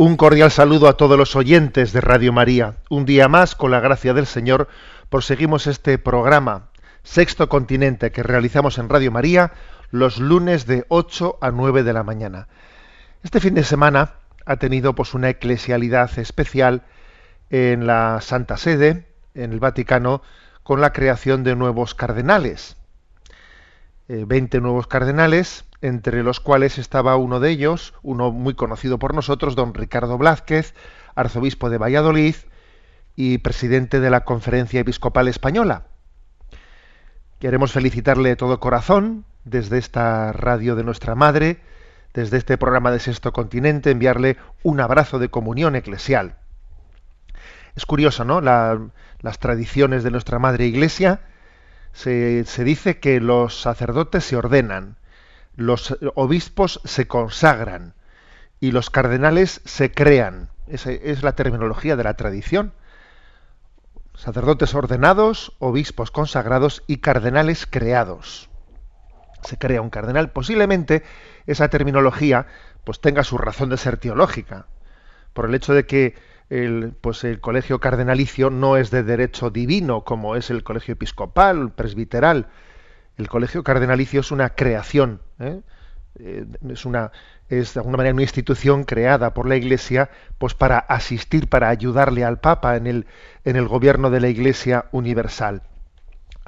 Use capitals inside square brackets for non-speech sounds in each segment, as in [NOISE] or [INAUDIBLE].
Un cordial saludo a todos los oyentes de Radio María. Un día más, con la gracia del Señor, proseguimos este programa, Sexto Continente, que realizamos en Radio María los lunes de 8 a 9 de la mañana. Este fin de semana ha tenido pues una eclesialidad especial en la Santa Sede, en el Vaticano, con la creación de nuevos cardenales. Eh, 20 nuevos cardenales, entre los cuales estaba uno de ellos, uno muy conocido por nosotros, don Ricardo Blázquez, arzobispo de Valladolid y presidente de la Conferencia Episcopal Española. Queremos felicitarle de todo corazón desde esta radio de nuestra madre, desde este programa de Sexto Continente, enviarle un abrazo de comunión eclesial. Es curioso, ¿no? La- las tradiciones de nuestra madre Iglesia se, dice que los sacerdotes se ordenan, los obispos se consagran y los cardenales se crean. Esa es la terminología de la tradición. Sacerdotes ordenados, obispos consagrados y cardenales creados. Se crea un cardenal. Posiblemente esa terminología pues tenga su razón de ser teológica, por el hecho de que el, pues el colegio cardenalicio no es de derecho divino como es el colegio episcopal, presbiteral. El colegio cardenalicio es una creación, ¿eh? Eh, es una es de alguna manera una institución creada por la Iglesia pues para asistir, para ayudarle al Papa en el en el gobierno de la Iglesia universal.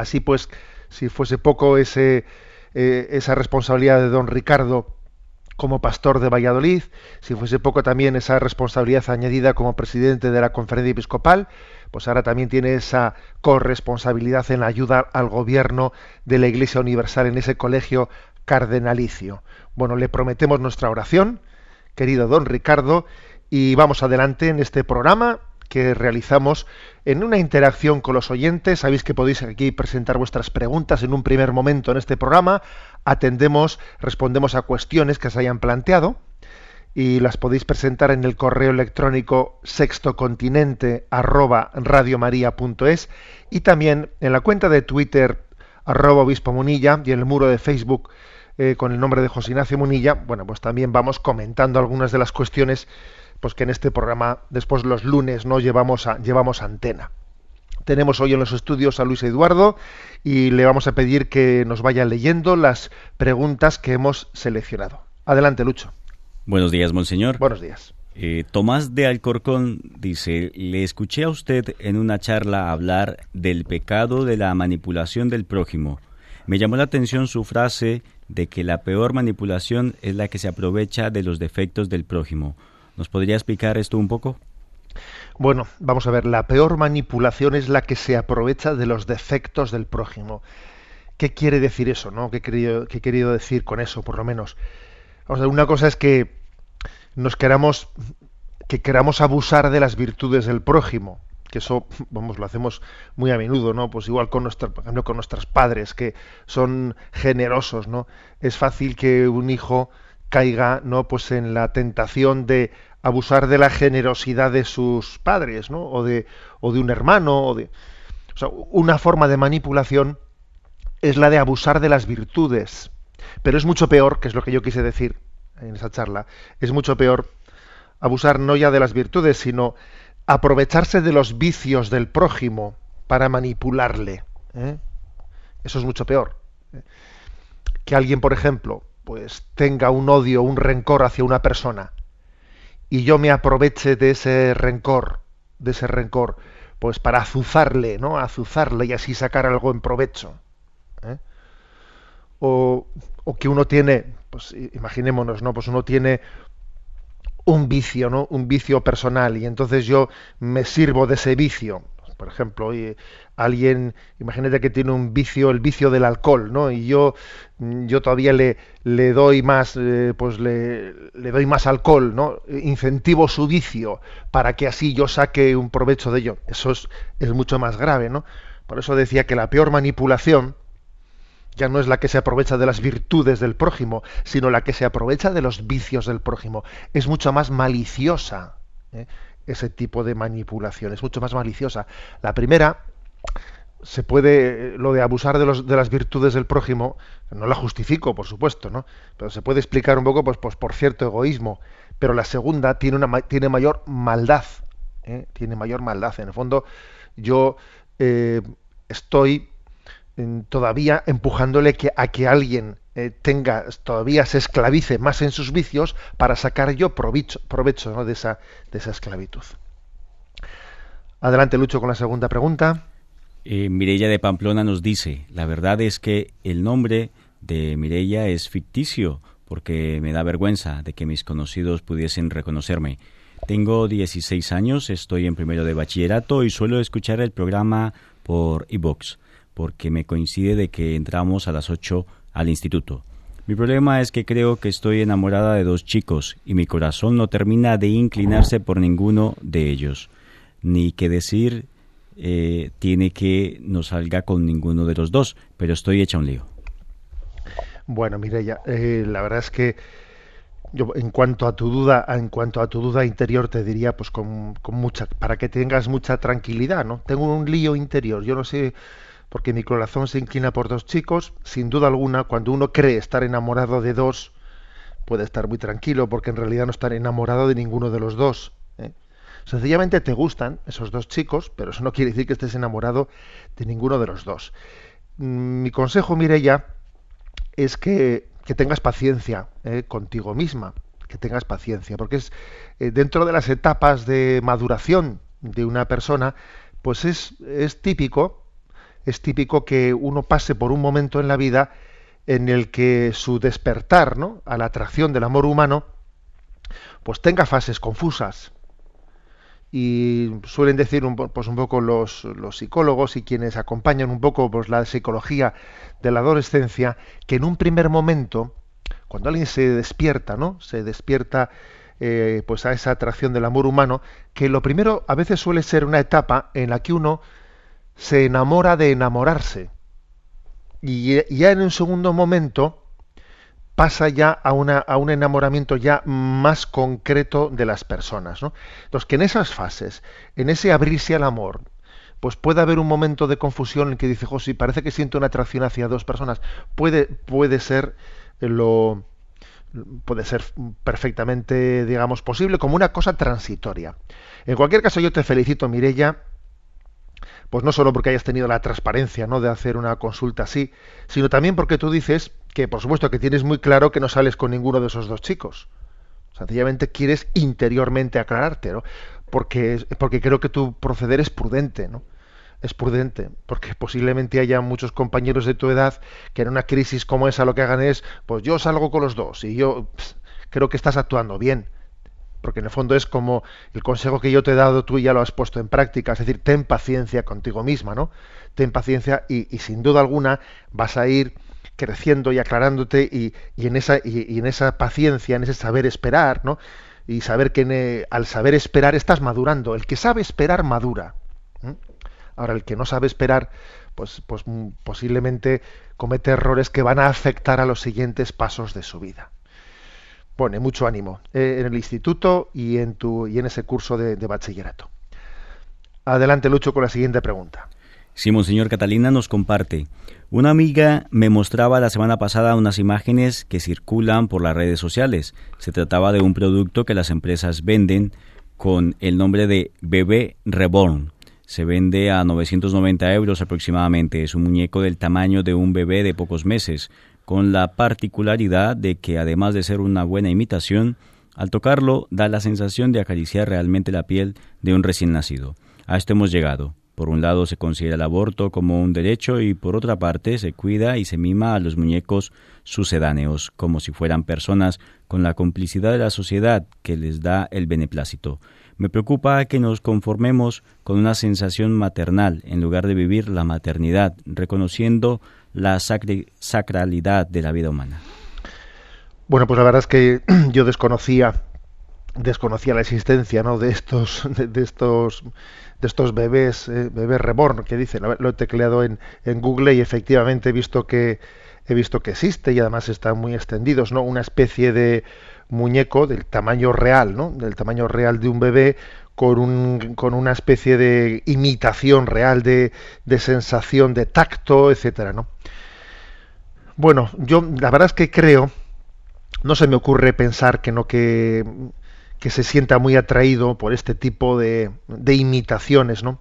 Así pues, si fuese poco ese, eh, esa responsabilidad de don Ricardo como pastor de Valladolid, si fuese poco también esa responsabilidad añadida como presidente de la conferencia episcopal, pues ahora también tiene esa corresponsabilidad en la ayuda al gobierno de la Iglesia Universal en ese colegio cardenalicio. Bueno, le prometemos nuestra oración, querido don Ricardo, y vamos adelante en este programa que realizamos en una interacción con los oyentes. Sabéis que podéis aquí presentar vuestras preguntas en un primer momento en este programa. Atendemos, respondemos a cuestiones que se hayan planteado y las podéis presentar en el correo electrónico sextocontinente arroba radiomaria.es y también en la cuenta de Twitter arroba obispo munilla y en el muro de Facebook eh, con el nombre de José Ignacio Munilla. Bueno, pues también vamos comentando algunas de las cuestiones pues que en este programa después los lunes no llevamos a, llevamos a antena. Tenemos hoy en los estudios a Luis Eduardo y le vamos a pedir que nos vaya leyendo las preguntas que hemos seleccionado. Adelante, Lucho. Buenos días, monseñor. Buenos días. Eh, Tomás de Alcorcón dice, le escuché a usted en una charla hablar del pecado de la manipulación del prójimo. Me llamó la atención su frase de que la peor manipulación es la que se aprovecha de los defectos del prójimo. ¿Nos podría explicar esto un poco? Bueno, vamos a ver, la peor manipulación es la que se aprovecha de los defectos del prójimo. ¿Qué quiere decir eso, no? ¿Qué he querido, qué he querido decir con eso, por lo menos? Vamos a ver, una cosa es que nos queramos que queramos abusar de las virtudes del prójimo, que eso, [LAUGHS] vamos, lo hacemos muy a menudo, ¿no? Pues igual con nuestro, por ejemplo, con nuestros padres, que son generosos, ¿no? Es fácil que un hijo caiga, ¿no? Pues en la tentación de abusar de la generosidad de sus padres, ¿no? O de, o de un hermano, o de. Una forma de manipulación es la de abusar de las virtudes. Pero es mucho peor, que es lo que yo quise decir en esa charla, es mucho peor abusar no ya de las virtudes, sino aprovecharse de los vicios del prójimo para manipularle. ¿eh? Eso es mucho peor. Que alguien, por ejemplo, pues tenga un odio, un rencor hacia una persona y yo me aproveche de ese rencor, de ese rencor, pues para azuzarle, ¿no? Azuzarle y así sacar algo en provecho. ¿eh? O, o que uno tiene, pues imaginémonos, ¿no? Pues uno tiene un vicio, ¿no? Un vicio personal y entonces yo me sirvo de ese vicio. Por ejemplo, alguien, imagínate que tiene un vicio, el vicio del alcohol, ¿no? Y yo, yo todavía le, le doy más, eh, pues le, le, doy más alcohol, ¿no? Incentivo su vicio para que así yo saque un provecho de ello. Eso es, es mucho más grave, ¿no? Por eso decía que la peor manipulación ya no es la que se aprovecha de las virtudes del prójimo, sino la que se aprovecha de los vicios del prójimo. Es mucho más maliciosa. ¿eh? ese tipo de manipulación, es mucho más maliciosa. La primera, se puede, lo de abusar de, los, de las virtudes del prójimo, no la justifico, por supuesto, ¿no? Pero se puede explicar un poco, pues, pues por cierto egoísmo. Pero la segunda tiene, una, tiene mayor maldad, ¿eh? tiene mayor maldad. En el fondo, yo eh, estoy todavía empujándole que, a que alguien eh, tenga, todavía se esclavice más en sus vicios para sacar yo provecho, de, esa, de esa esclavitud. Adelante, Lucho, con la segunda pregunta. Eh, Mirella de Pamplona nos dice, la verdad es que el nombre de Mirella es ficticio porque me da vergüenza de que mis conocidos pudiesen reconocerme. Tengo 16 años, estoy en primero de bachillerato y suelo escuchar el programa por iVoox porque me coincide de que entramos a las 8 al instituto. Mi problema es que creo que estoy enamorada de dos chicos y mi corazón no termina de inclinarse por ninguno de ellos. Ni que decir eh, tiene que no salga con ninguno de los dos, pero estoy hecha un lío. Bueno, Mireya, eh, la verdad es que yo en cuanto a tu duda, en cuanto a tu duda interior te diría pues con, con mucha para que tengas mucha tranquilidad, ¿no? Tengo un lío interior, yo no sé porque mi corazón se inclina por dos chicos, sin duda alguna, cuando uno cree estar enamorado de dos, puede estar muy tranquilo, porque en realidad no está enamorado de ninguno de los dos. ¿eh? Sencillamente te gustan esos dos chicos, pero eso no quiere decir que estés enamorado de ninguno de los dos. Mm, mi consejo, Mireya, es que, tengas paciencia ¿eh? contigo misma, que tengas paciencia, porque es eh, dentro de las etapas de maduración de una persona, pues es, es típico es típico que uno pase por un momento en la vida en el que su despertar ¿no? a la atracción del amor humano pues tenga fases confusas. Y suelen decir un, pues un poco los, psicólogos y quienes acompañan un poco pues, la psicología de la adolescencia, que en un primer momento, cuando alguien se despierta, ¿no? Se despierta eh, pues a esa atracción del amor humano, que lo primero a veces suele ser una etapa en la que uno se enamora de enamorarse. Y ya en un segundo momento pasa ya a, una, a un enamoramiento ya más concreto de las personas. ¿no? Entonces, que en esas fases, en ese abrirse al amor, pues puede haber un momento de confusión en que dice, José, parece que siento una atracción hacia dos personas. Puede, puede ser lo puede ser perfectamente, digamos, posible como una cosa transitoria. En cualquier caso, yo te felicito, Mirella, pues no solo porque hayas tenido la transparencia ¿no? de hacer una consulta así, sino también porque tú dices que, por supuesto, que tienes muy claro que no sales con ninguno de esos dos chicos. Sencillamente quieres interiormente aclararte, ¿no? Porque, porque creo que tu proceder es prudente, ¿no? Es prudente, porque posiblemente haya muchos compañeros de tu edad que en una crisis como esa lo que hagan es, pues yo salgo con los dos y yo creo que estás actuando bien porque en el fondo es como el consejo que yo te he dado, tú ya lo has puesto en práctica, es decir, ten paciencia contigo misma, ¿no? Ten paciencia y, sin duda alguna vas a ir creciendo y aclarándote y, en esa, paciencia, en ese saber esperar, ¿no? Y saber que al saber esperar estás madurando. El que sabe esperar madura. Ahora, el que no sabe esperar, pues, pues mm, posiblemente comete errores que van a afectar a los siguientes pasos de su vida pone mucho ánimo eh, en el instituto y en, tu, y en ese curso de, de bachillerato. Adelante, Lucho, con la siguiente pregunta. Sí, Monseñor Catalina nos comparte. Una amiga me mostraba la semana pasada unas imágenes que circulan por las redes sociales. Se trataba de un producto que las empresas venden con el nombre de Bebé Reborn. Se vende a 990 euros aproximadamente. Es un muñeco del tamaño de un bebé de pocos meses, con la particularidad de que además de ser una buena imitación, al tocarlo da la sensación de acariciar realmente la piel de un recién nacido. A esto hemos llegado. Por un lado se considera el aborto como un derecho y por otra parte se cuida y se mima a los muñecos sucedáneos como si fueran personas con la complicidad de la sociedad que les da el beneplácito. Me preocupa que nos conformemos con una sensación maternal en lugar de vivir la maternidad, reconociendo la sacralidad de la vida humana. Bueno, pues la verdad es que [CLEARS THROAT] yo desconocía desconocía la existencia ¿no? de estos [LAUGHS] de, estos de estos bebés eh, bebés reborn que dicen lo he tecleado en, en Google y efectivamente he visto que he visto que existe y además están muy extendidos no una especie de muñeco del tamaño real, ¿no? Del tamaño real de un bebé con, un, con una especie de imitación real de, de sensación de tacto, etcétera, ¿no? Bueno, yo la verdad es que creo, no se me ocurre pensar que no que, que se sienta muy atraído por este tipo de, de imitaciones, ¿no?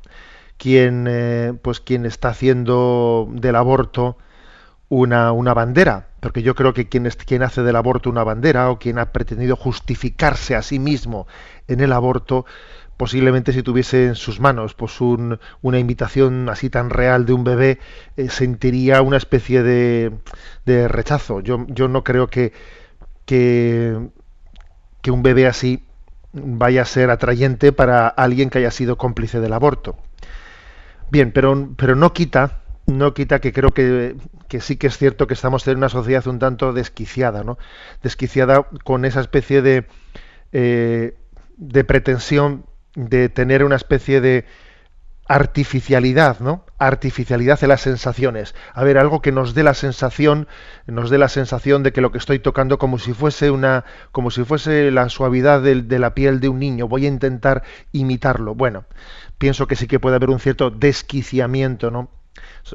Quien, eh, pues quien está haciendo del aborto una, una bandera, porque yo creo que quien, es, quien hace del aborto una bandera o quien ha pretendido justificarse a sí mismo en el aborto, posiblemente si tuviese en sus manos pues un, una invitación así tan real de un bebé, eh, sentiría una especie de, de rechazo. Yo, yo, no creo que, que, que un bebé así vaya a ser atrayente para alguien que haya sido cómplice del aborto. Bien, pero, pero no quita no quita que creo que, que, sí que es cierto que estamos en una sociedad un tanto desquiciada, ¿no? Desquiciada con esa especie de, eh, de pretensión de tener una especie de artificialidad, ¿no? Artificialidad de las sensaciones. A ver, algo que nos dé la sensación, nos dé la sensación de que lo que estoy tocando como si fuese una, como si fuese la suavidad de, de la piel de un niño. Voy a intentar imitarlo. Bueno, pienso que sí que puede haber un cierto desquiciamiento, ¿no?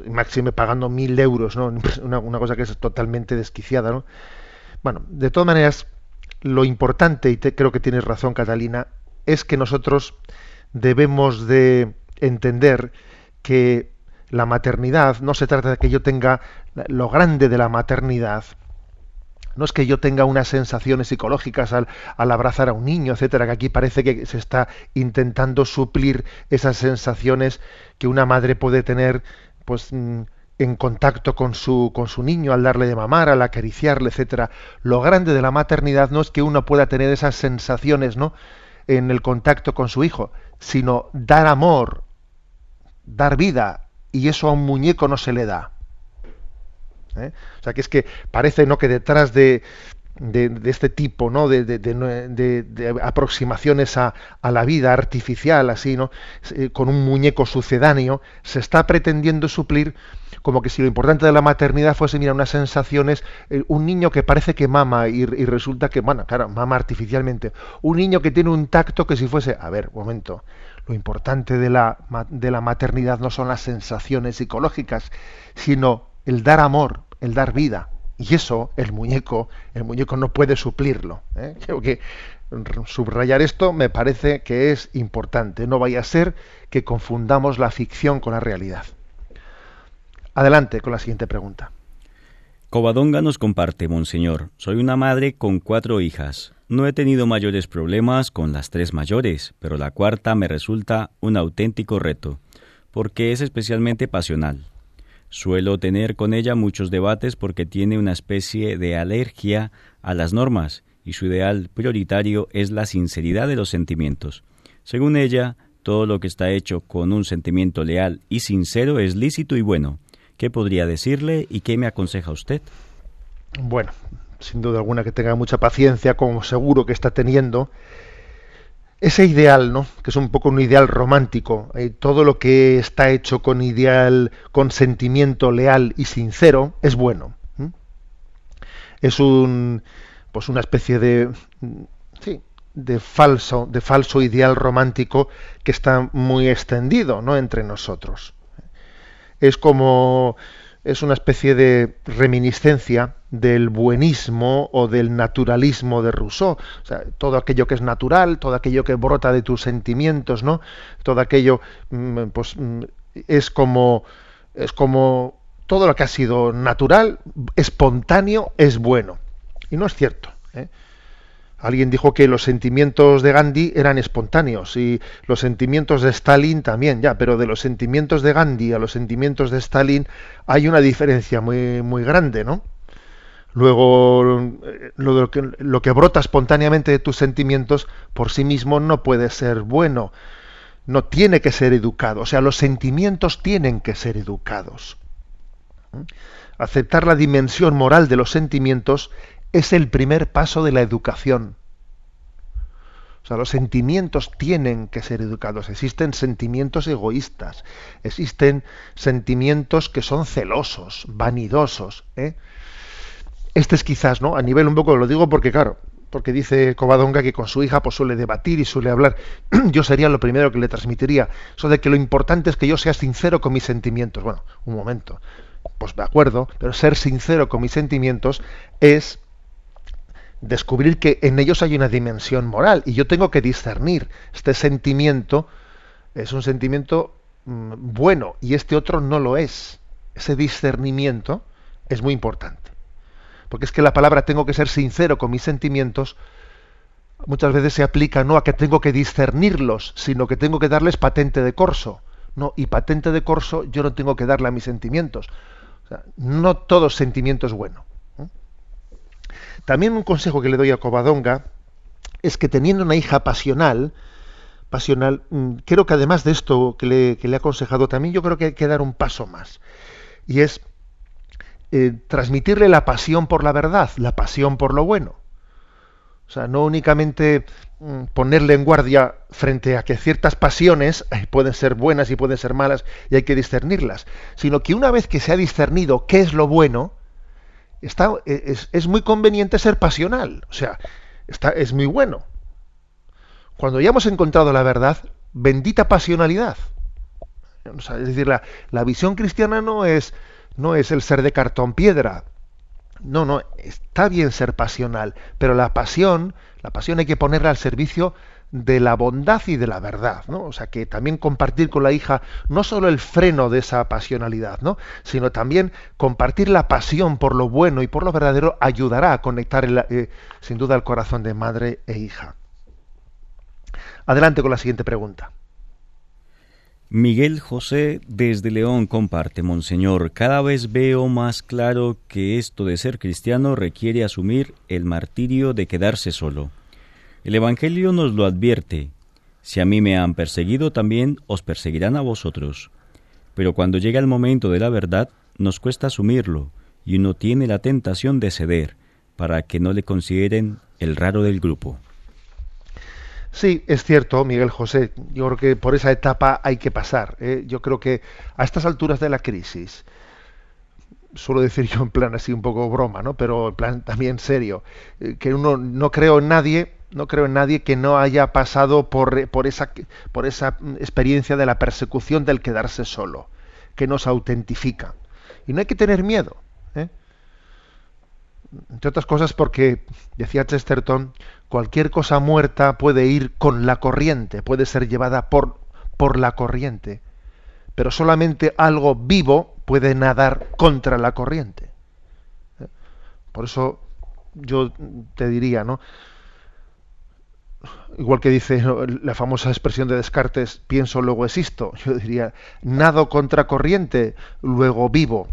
máxime pagando mil euros, ¿no? [LAUGHS] Una, una, cosa que es totalmente desquiciada, ¿no? Bueno, de todas maneras, lo importante, y te, creo que tienes razón, Catalina, es que nosotros debemos de entender que la maternidad no se trata de que yo tenga lo grande de la maternidad, no es que yo tenga unas sensaciones psicológicas al, al, abrazar a un niño, etcétera, que aquí parece que se está intentando suplir esas sensaciones que una madre puede tener pues mm, en contacto con su, con su niño, al darle de mamar, al acariciarle, etcétera. Lo grande de la maternidad no es que uno pueda tener esas sensaciones, ¿no? En el contacto con su hijo, sino dar amor, dar vida, y eso a un muñeco no se le da. ¿Eh? O sea que es que parece no que detrás de, de, este tipo ¿no? de, aproximaciones a, la vida artificial, así, ¿no? Eh, con un muñeco sucedáneo, se está pretendiendo suplir como que si lo importante de la maternidad fuese, mira, unas sensaciones, eh, un niño que parece que mama y, y, resulta que, bueno, claro, mama artificialmente, un niño que tiene un tacto que si fuese, a ver, un momento, lo importante de la, de la maternidad no son las sensaciones psicológicas, sino el dar amor, el dar vida. Y eso, el muñeco, el muñeco no puede suplirlo. ¿eh? [LAUGHS] Creo que subrayar esto me parece que es importante. No vaya a ser que confundamos la ficción con la realidad. Adelante con la siguiente pregunta. Covadonga nos comparte, Monseñor. Soy una madre con cuatro hijas. No he tenido mayores problemas con las tres mayores, pero la cuarta me resulta un auténtico reto, porque es especialmente pasional. Suelo tener con ella muchos debates porque tiene una especie de alergia a las normas y su ideal prioritario es la sinceridad de los sentimientos. Según ella, todo lo que está hecho con un sentimiento leal y sincero es lícito y bueno. ¿Qué podría decirle y qué me aconseja usted? Bueno, sin duda alguna que tenga mucha paciencia, como seguro que está teniendo, ese ideal, ¿no? Que es un poco un ideal romántico. Eh, todo lo que está hecho con ideal, con sentimiento leal y sincero, es bueno. Es un, pues una especie de, sí, de falso, de falso ideal romántico que está muy extendido, ¿no? Entre nosotros. Es como es una especie de reminiscencia del buenismo o del naturalismo de Rousseau. O sea, todo aquello que es natural, todo aquello que brota de tus sentimientos, ¿no? Todo aquello, mm, pues, mm, es como, es como todo lo que ha sido natural, espontáneo, es bueno. Y no es cierto. ¿eh? Alguien dijo que los sentimientos de Gandhi eran espontáneos y los sentimientos de Stalin también, ya, pero de los sentimientos de Gandhi a los sentimientos de Stalin hay una diferencia muy, muy grande, ¿no? Luego, lo, que, lo que brota espontáneamente de tus sentimientos por sí mismo no puede ser bueno, no tiene que ser educado, o sea, los sentimientos tienen que ser educados. ¿Mm? Aceptar la dimensión moral de los sentimientos es el primer paso de la educación. O sea, los sentimientos tienen que ser educados. Existen sentimientos egoístas, existen sentimientos que son celosos, vanidosos. ¿eh? Este es quizás, ¿no? A nivel un poco, lo digo porque, claro, porque dice Covadonga que con su hija pues suele debatir y suele hablar. [CLEARS THROAT] yo sería lo primero que le transmitiría, eso de que lo importante es que yo sea sincero con mis sentimientos. Bueno, un momento, pues de acuerdo, pero ser sincero con mis sentimientos es descubrir que en ellos hay una dimensión moral y yo tengo que discernir este sentimiento es un sentimiento mm, bueno y este otro no lo es. Ese discernimiento es muy importante. Porque es que la palabra tengo que ser sincero con mis sentimientos muchas veces se aplica no a que tengo que discernirlos, sino que tengo que darles patente de corso. No, y patente de corso yo no tengo que darle a mis sentimientos. No todo sentimiento es bueno. También un consejo que le doy a Covadonga es que teniendo una hija pasional, pasional, mm, creo que además de esto que le, he aconsejado también, yo creo que hay que dar un paso más. Y es eh, transmitirle la pasión por la verdad, la pasión por lo bueno. O sea, no únicamente mm, ponerle en guardia frente a que ciertas pasiones [LAUGHS] pueden ser buenas y pueden ser malas y hay que discernirlas, sino que una vez que se ha discernido qué es lo bueno, e, es, muy conveniente ser pasional. O sea, está, es muy bueno. Cuando ya hemos encontrado la verdad, bendita pasionalidad. es decir, la, la, visión cristiana no es, no es el ser de cartón piedra. No, no, está bien ser pasional, pero la pasión, la pasión hay que ponerla al servicio de la bondad y de la verdad, ¿no? O sea, que también compartir con la hija no solo el freno de esa pasionalidad, ¿no? Sino también compartir la pasión por lo bueno y por lo verdadero ayudará a conectar eh, sin duda el corazón de madre e hija. Adelante con la siguiente pregunta. Miguel José desde León comparte, Monseñor, cada vez veo más claro que esto de ser cristiano requiere asumir el martirio de quedarse solo. El Evangelio nos lo advierte. Si a mí me han perseguido, también os perseguirán a vosotros. Pero cuando llega el momento de la verdad, nos cuesta asumirlo, y uno tiene la tentación de ceder, para que no le consideren el raro del grupo. Sí, es cierto, Miguel José. Yo creo que por esa etapa hay que pasar. ¿eh? Yo creo que a estas alturas de la crisis, suelo decir yo en plan así un poco broma, ¿no? Pero en plan también serio, eh, que uno no creo en nadie no creo en nadie que no haya pasado por, por, esa, por esa experiencia de la persecución del quedarse solo, que nos autentifica. Y no hay que tener miedo. ¿eh? Entre otras cosas porque, decía Chesterton, cualquier cosa muerta puede ir con la corriente, puede ser llevada por, por la corriente, pero solamente algo vivo puede nadar contra la corriente. ¿eh? Por eso yo te diría, ¿no? igual que dice la famosa expresión de Descartes, pienso, luego existo. Yo diría, nado contracorriente, luego vivo.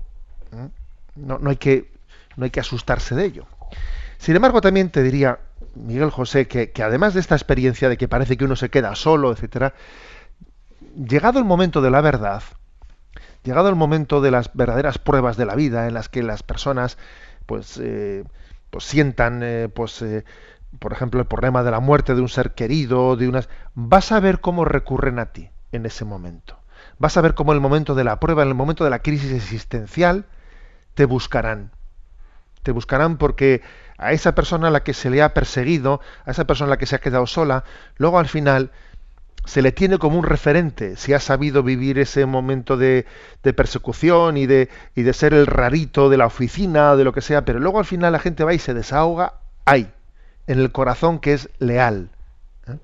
¿Mm? No, no, hay que, no hay que asustarse de ello. Sin embargo, también te diría, Miguel José, que, que además de esta experiencia de que parece que uno se queda solo, etcétera, llegado el momento de la verdad, llegado el momento de las verdaderas pruebas de la vida, en las que las personas pues, eh, pues sientan eh, pues, eh, por ejemplo, el problema de la muerte de un ser querido, de unas, vas a ver cómo recurren a ti en ese momento. Vas a ver cómo en el momento de la prueba, en el momento de la crisis existencial, te buscarán. Te buscarán porque a esa persona a la que se le ha perseguido, a esa persona a la que se ha quedado sola, luego al final se le tiene como un referente, si ha sabido vivir ese momento de, de persecución y de, ser el rarito de la oficina de lo que sea, pero luego al final la gente va y se desahoga ahí, en el corazón que es leal. ¿eh?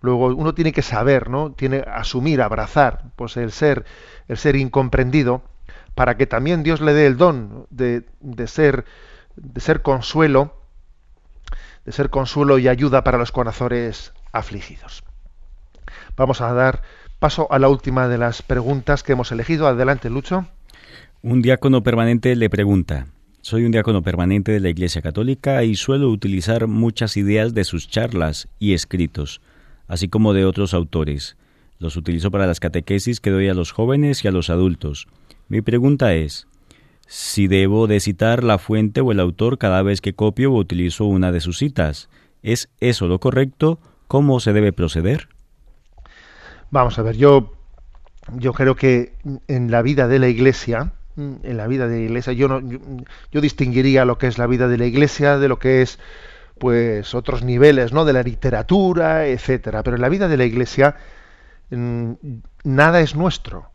Luego uno tiene que saber, ¿no? Tiene asumir, abrazar, pues el ser, el ser incomprendido, para que también Dios le dé el don de, de ser, de ser consuelo, de ser consuelo y ayuda para los corazones afligidos. Vamos a dar paso a la última de las preguntas que hemos elegido. Adelante, Lucho. Un diácono permanente le pregunta, soy un diácono permanente de la Iglesia Católica y suelo utilizar muchas ideas de sus charlas y escritos, así como de otros autores. Los utilizo para las catequesis que doy a los jóvenes y a los adultos. Mi pregunta es, si debo de citar la fuente o el autor cada vez que copio o utilizo una de sus citas. ¿Es eso lo correcto? ¿Cómo se debe proceder? Vamos a ver, yo, yo creo que en la vida de la Iglesia, en la vida de la Iglesia, yo, no, yo, distinguiría lo que es la vida de la Iglesia de lo que es pues otros niveles, ¿no? De la literatura, etcétera. Pero en la vida de la Iglesia mm, nada es nuestro.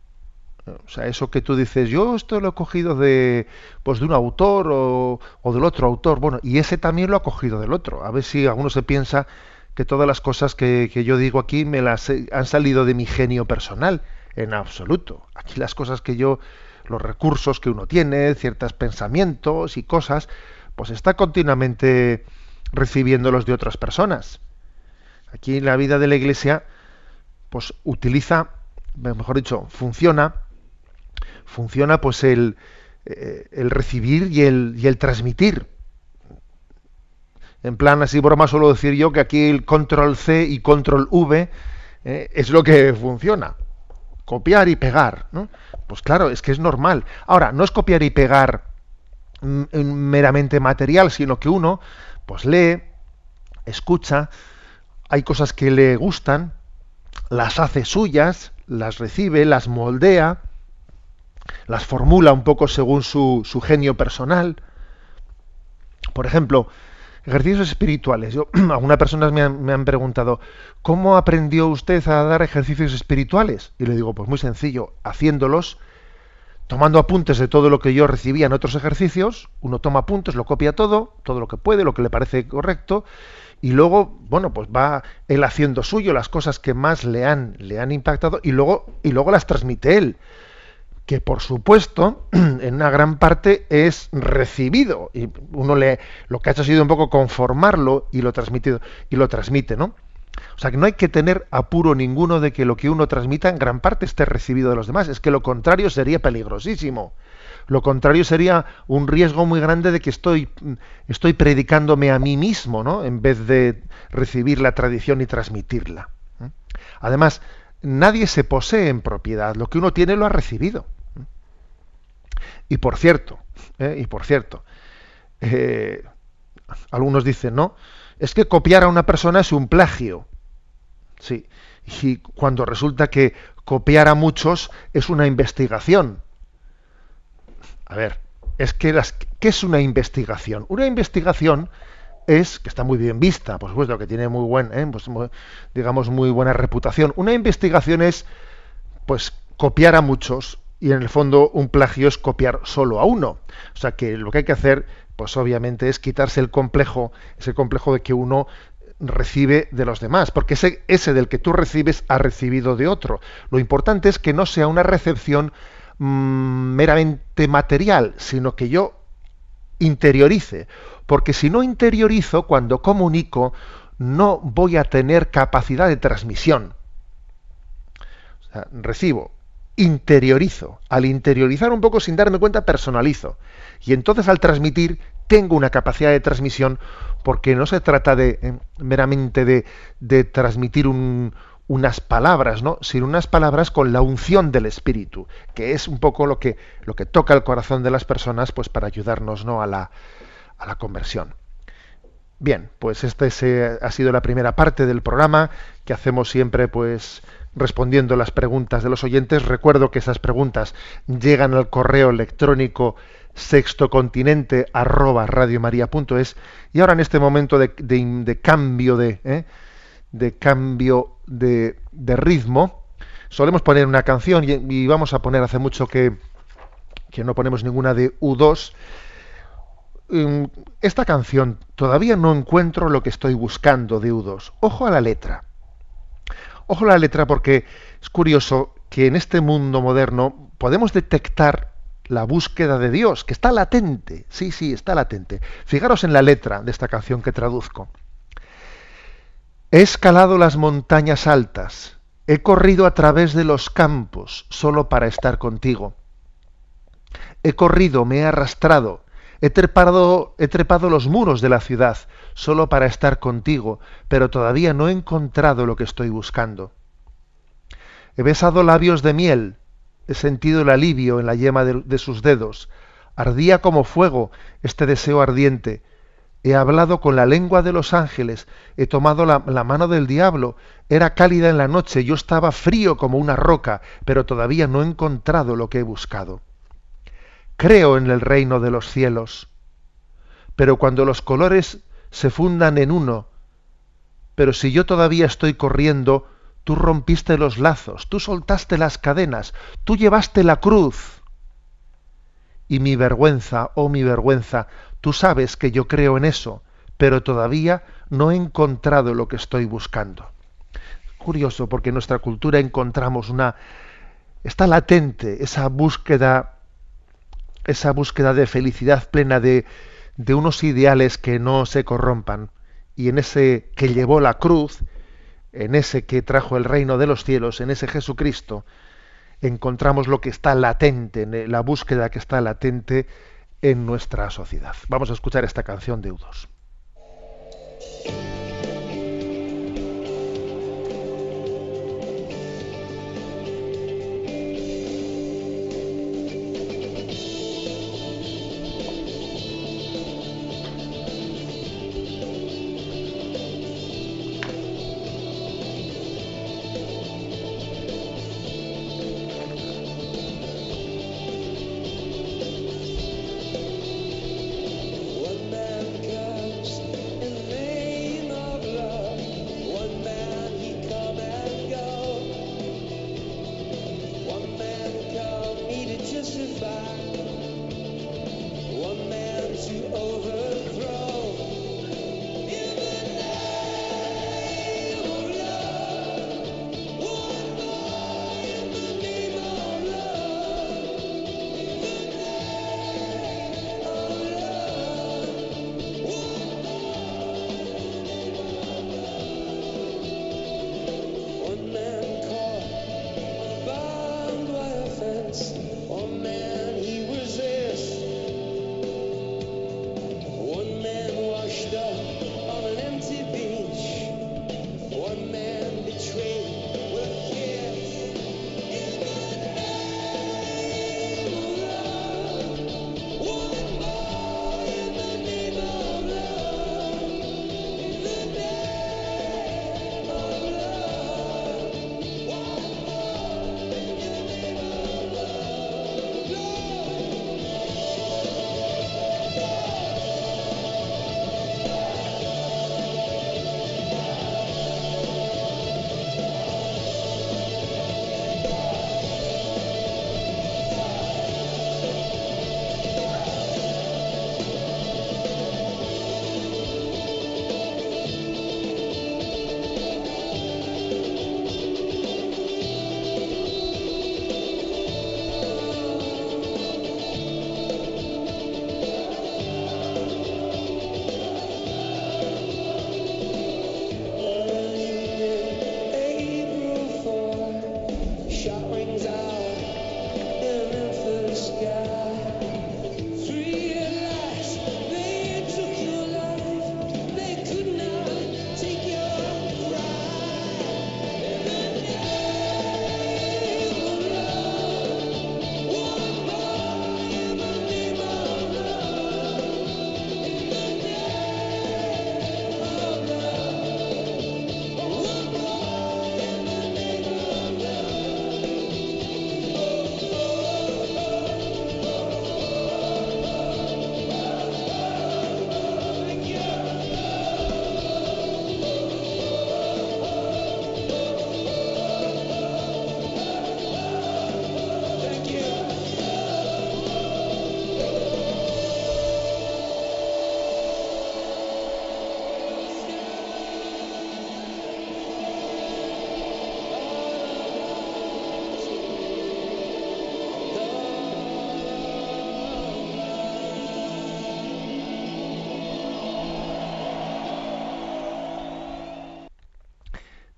O sea, eso que tú dices, yo esto lo he cogido de, pues de un autor o, o, del otro autor, bueno, y ese también lo ha cogido del otro. A ver si alguno se piensa que todas las cosas que, que yo digo aquí me las he, han salido de mi genio personal. En absoluto. Aquí las cosas que yo, los recursos que uno tiene, ciertos pensamientos y cosas, pues está continuamente recibiéndolos de otras personas. Aquí en la vida de la Iglesia, pues utiliza, mejor dicho, funciona funciona pues el, eh, el recibir y el, y el, transmitir. En plan así broma suelo decir yo que aquí el control C y control V eh, es lo que funciona. Copiar y pegar. ¿no? Pues claro, es que es normal. Ahora, no es copiar y pegar meramente material, sino que uno pues lee, escucha, hay cosas que le gustan, las hace suyas, las recibe, las moldea, las formula un poco según su, su genio personal. Por ejemplo, ejercicios espirituales. Yo, [CLEARS THROAT] algunas personas me han, me han, preguntado, ¿cómo aprendió usted a dar ejercicios espirituales? Y le digo, pues muy sencillo, haciéndolos, tomando apuntes de todo lo que yo recibía en otros ejercicios, uno toma apuntes, lo copia todo, todo lo que puede, lo que le parece correcto, y luego, bueno, pues va él haciendo suyo las cosas que más le han, le han impactado, y luego, y luego las transmite él que por supuesto [CLEARS THROAT] en una gran parte es recibido. Y uno le lo que ha hecho ha sido un poco conformarlo y lo transmitido y lo transmite no o sea que no hay que tener apuro ninguno de que lo que uno transmita en gran parte esté recibido de los demás. Es que lo contrario sería peligrosísimo. Lo contrario sería un riesgo muy grande de que estoy estoy predicándome a mí mismo no en vez de recibir la tradición y transmitirla además nadie se posee en propiedad lo que uno tiene lo ha recibido y por cierto, eh, y por cierto, eh, algunos dicen, no, es que copiar a una persona es un plagio. Sí, y cuando resulta que copiar a muchos es una investigación. A ver, es que las, ¿qué es una investigación? Una investigación es, que está muy bien vista, por supuesto, que tiene muy buen, eh, pues, digamos, muy buena reputación. Una investigación es, pues, copiar a muchos, y en el fondo un plagio es copiar solo a uno. O sea que lo que hay que hacer, pues obviamente es quitarse el complejo, ese complejo de que uno recibe de los demás, porque ese, ese del que tú recibes ha recibido de otro. Lo importante es que no sea una recepción mmm, meramente material, sino que yo interiorice, porque si no interiorizo, cuando comunico, no voy a tener capacidad de transmisión. O sea, recibo, interiorizo. Al interiorizar un poco sin darme cuenta, personalizo. Y entonces al transmitir, tengo una capacidad de transmisión porque no se trata de eh, meramente de, de transmitir un, unas palabras, ¿no? sino unas palabras con la unción del Espíritu, que es un poco lo que, lo que toca el corazón de las personas pues, para ayudarnos ¿no? a, la, a la conversión. Bien, pues esta ha sido la primera parte del programa que hacemos siempre pues respondiendo las preguntas de los oyentes. Recuerdo que esas preguntas llegan al correo electrónico sextocontinente arroba radiomaria.es y ahora en este momento de, de, de cambio de, ¿eh? De cambio de, ritmo. Solemos poner una canción y, y, vamos a poner hace mucho que, que no ponemos ninguna de U2 mm, esta canción todavía no encuentro lo que estoy buscando de U2 ojo a la letra. Ojo a la letra porque es curioso que en este mundo moderno podemos detectar la búsqueda de Dios, que está latente, sí, sí, está latente. Fijaros en la letra de esta canción que traduzco. He escalado las montañas altas, he corrido a través de los campos solo para estar contigo. He corrido, me he arrastrado, he trepado, he trepado los muros de la ciudad solo para estar contigo, pero todavía no he encontrado lo que estoy buscando. He besado labios de miel, he sentido el alivio en la yema de, de, sus dedos. Ardía como fuego este deseo ardiente. He hablado con la lengua de los ángeles, he tomado la, la, mano del diablo. Era cálida en la noche, yo estaba frío como una roca, pero todavía no he encontrado lo que he buscado. Creo en el reino de los cielos, pero cuando los colores se fundan en uno, pero si yo todavía estoy corriendo, Tú rompiste los lazos, tú soltaste las cadenas, tú llevaste la cruz. Y mi vergüenza, oh mi vergüenza, tú sabes que yo creo en eso, pero todavía no he encontrado lo que estoy buscando. Curioso, porque en nuestra cultura encontramos una... está latente esa búsqueda, esa búsqueda de felicidad plena de, de unos ideales que no se corrompan. Y en ese que llevó la cruz, en ese que trajo el reino de los cielos, en ese Jesucristo, encontramos lo que está latente, en la búsqueda que está latente en nuestra sociedad. Vamos a escuchar esta canción de U2.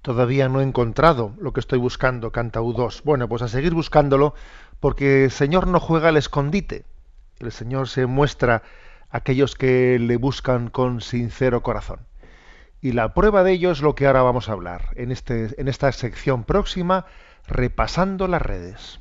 Todavía no he encontrado lo que estoy buscando, canta U2. Bueno, pues a seguir buscándolo, porque el Señor no juega al escondite. El Señor se muestra a aquellos que le buscan con sincero corazón. Y la prueba de ello es lo que ahora vamos a hablar, en, este, en esta sección próxima, repasando las redes.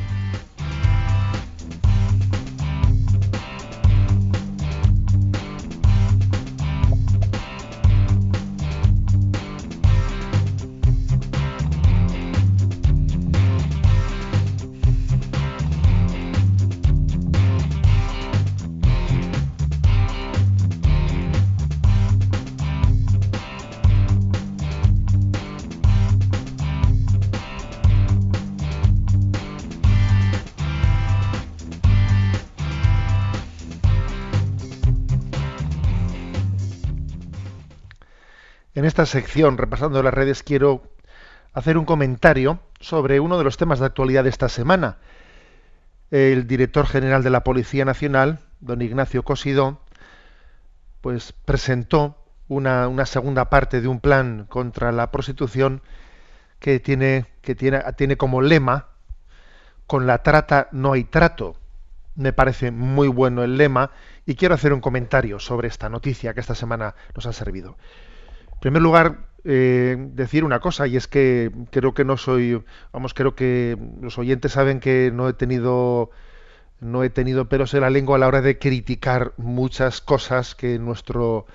En esta sección, repasando las redes, quiero hacer un comentario sobre uno de los temas de actualidad de esta semana. El director general de la Policía Nacional, don Ignacio Cosidó, pues presentó una, segunda parte de un plan contra la prostitución que tiene como lema con la trata no hay trato. Me parece muy bueno el lema y quiero hacer un comentario sobre esta noticia que esta semana nos ha servido. Primer lugar, eh, decir una cosa, y es que creo que no soy, vamos, creo que los oyentes saben que no he tenido no he tenido pelos en la lengua a la hora de criticar muchas cosas que nuestro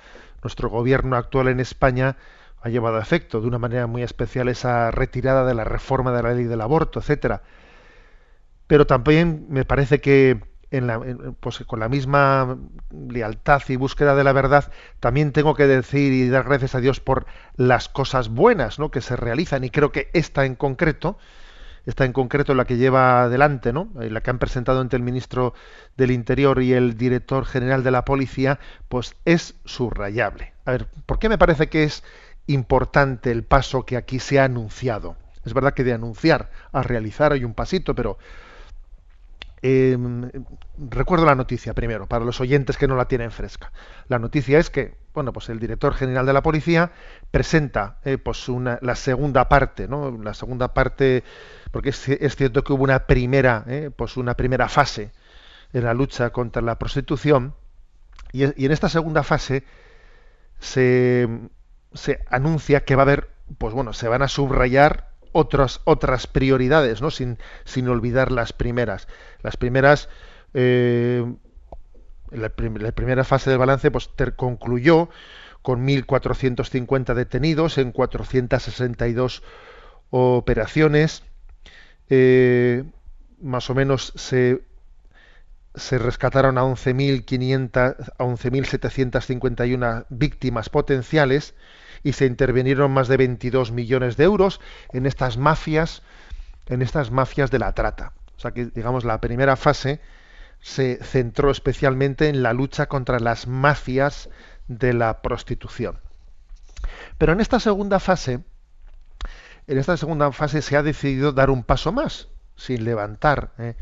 nuestro gobierno actual en España ha llevado a efecto de una manera muy especial esa retirada de la reforma de la ley del aborto, etcétera. Pero también me parece que en la, pues con la misma lealtad y búsqueda de la verdad, también tengo que decir y dar gracias a Dios por las cosas buenas ¿no? que se realizan. Y creo que esta en concreto, esta en concreto la que lleva adelante, ¿no? la que han presentado ante el ministro del Interior y el director general de la policía, pues es subrayable. A ver, ¿por qué me parece que es importante el paso que aquí se ha anunciado? Es verdad que de anunciar a realizar hay un pasito, pero eh, recuerdo la noticia primero, para los oyentes que no la tienen fresca. La noticia es que, bueno, pues el director general de la policía presenta eh, pues una, la segunda parte, ¿no? La segunda parte, porque es, cierto que hubo una primera, eh, pues una primera fase en la lucha contra la prostitución, y, y en esta segunda fase se, se anuncia que va a haber, pues bueno, se van a subrayar otras otras prioridades, ¿no? Sin, sin olvidar las primeras. Las primeras, eh, la, prim la, primera fase del balance, pues concluyó con 1.450 detenidos en 462 operaciones. Eh, más o menos se, se rescataron a 11.500 a 11.751 víctimas potenciales y se intervinieron más de 22 millones de euros en estas mafias, en estas mafias de la trata. O sea que, digamos, la primera fase se centró especialmente en la lucha contra las mafias de la prostitución. Pero en esta segunda fase, en esta segunda fase se ha decidido dar un paso más, sin levantar, ¿eh?